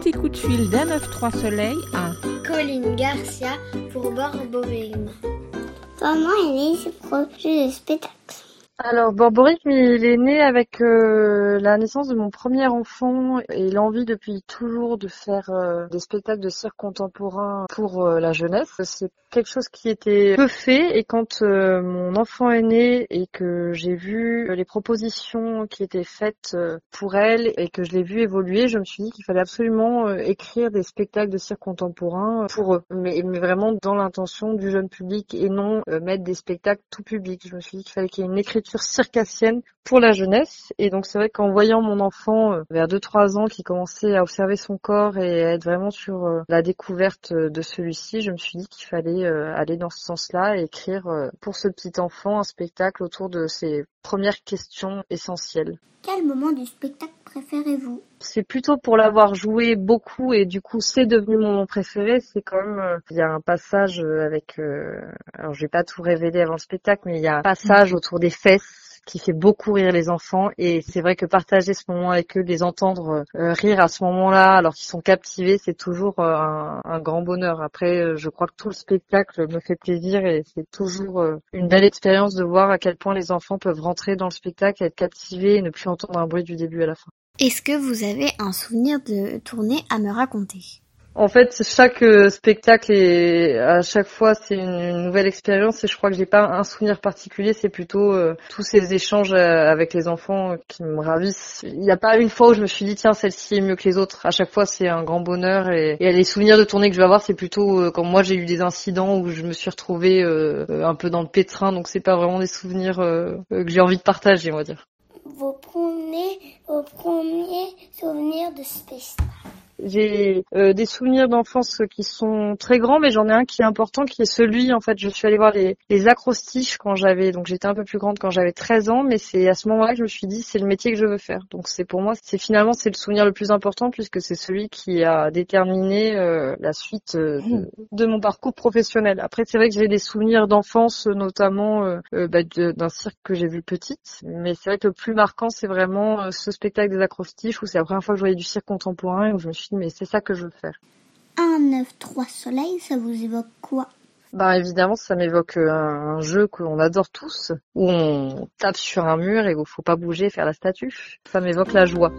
petit coup de fil d'un 9-3 soleil à Colline Garcia pour Borborigme. Comment est né ce projet de spectacle alors Borborigme, il est né avec euh, la naissance de mon premier enfant et l'envie depuis toujours de faire euh, des spectacles de cirque contemporain pour euh, la jeunesse. C'est quelque chose qui était peu fait et quand mon enfant est né et que j'ai vu les propositions qui étaient faites pour elle et que je l'ai vu évoluer, je me suis dit qu'il fallait absolument écrire des spectacles de cirque contemporain pour eux, mais vraiment dans l'intention du jeune public et non mettre des spectacles tout public. Je me suis dit qu'il fallait qu'il y ait une écriture circassienne pour la jeunesse. Et donc c'est vrai qu'en voyant mon enfant euh, vers 2-3 ans qui commençait à observer son corps et à être vraiment sur euh, la découverte euh, de celui-ci, je me suis dit qu'il fallait aller dans ce sens-là et écrire pour ce petit enfant un spectacle autour de ses premières questions essentielles. Quel moment du spectacle préférez-vous? C'est plutôt pour l'avoir joué beaucoup et du coup c'est devenu mon moment préféré. C'est quand même il y a un passage avec alors je vais pas tout révéler avant le spectacle, mais il y a un passage autour des fesses qui fait beaucoup rire les enfants et c'est vrai que partager ce moment avec eux, les entendre euh, rire à ce moment-là alors qu'ils sont captivés, c'est toujours euh, un, grand bonheur. Après, euh, je crois que tout le spectacle me fait plaisir et c'est toujours une belle expérience de voir à quel point les enfants peuvent rentrer dans le spectacle, être captivés et ne plus entendre un bruit du début à la fin. Est-ce que vous avez un souvenir de tournée à me raconter? En fait, chaque euh, spectacle et à chaque fois c'est une, nouvelle expérience et je crois que j'ai pas un souvenir particulier, c'est plutôt euh, tous ces échanges euh, avec les enfants qui me ravissent. Il n'y a pas une fois où je me suis dit tiens celle-ci est mieux que les autres. À chaque fois c'est un grand bonheur et, les souvenirs de tournée que je vais avoir c'est plutôt quand moi j'ai eu des incidents où je me suis retrouvée un peu dans le pétrin donc c'est pas vraiment des souvenirs que j'ai envie de partager on va dire. Vos premiers, vos premiers souvenirs de spectacle. J'ai euh, des souvenirs d'enfance qui sont très grands, mais j'en ai un qui est important, qui est celui, en fait, je suis allée voir les, les acrostiches quand j'avais, donc j'étais un peu plus grande quand j'avais 13 ans, mais c'est à ce moment-là que je me suis dit, c'est le métier que je veux faire. Donc c'est pour moi, c'est finalement, c'est le souvenir le plus important, puisque c'est celui qui a déterminé euh, la suite euh, mmh. de, mon parcours professionnel. Après, c'est vrai que j'ai des souvenirs d'enfance, notamment bah, d'un cirque que j'ai vu petite, mais c'est vrai que le plus marquant, c'est vraiment ce spectacle des acrostiches, où c'est la première fois que je voyais du cirque contemporain, où je me suis mais c'est ça que je veux faire. 1, 9, 3 soleil, ça vous évoque quoi? Bah évidemment, ça m'évoque euh, un, jeu qu'on adore tous, où on tape sur un mur et où il faut pas bouger, faire la statue. Ça m'évoque la joie.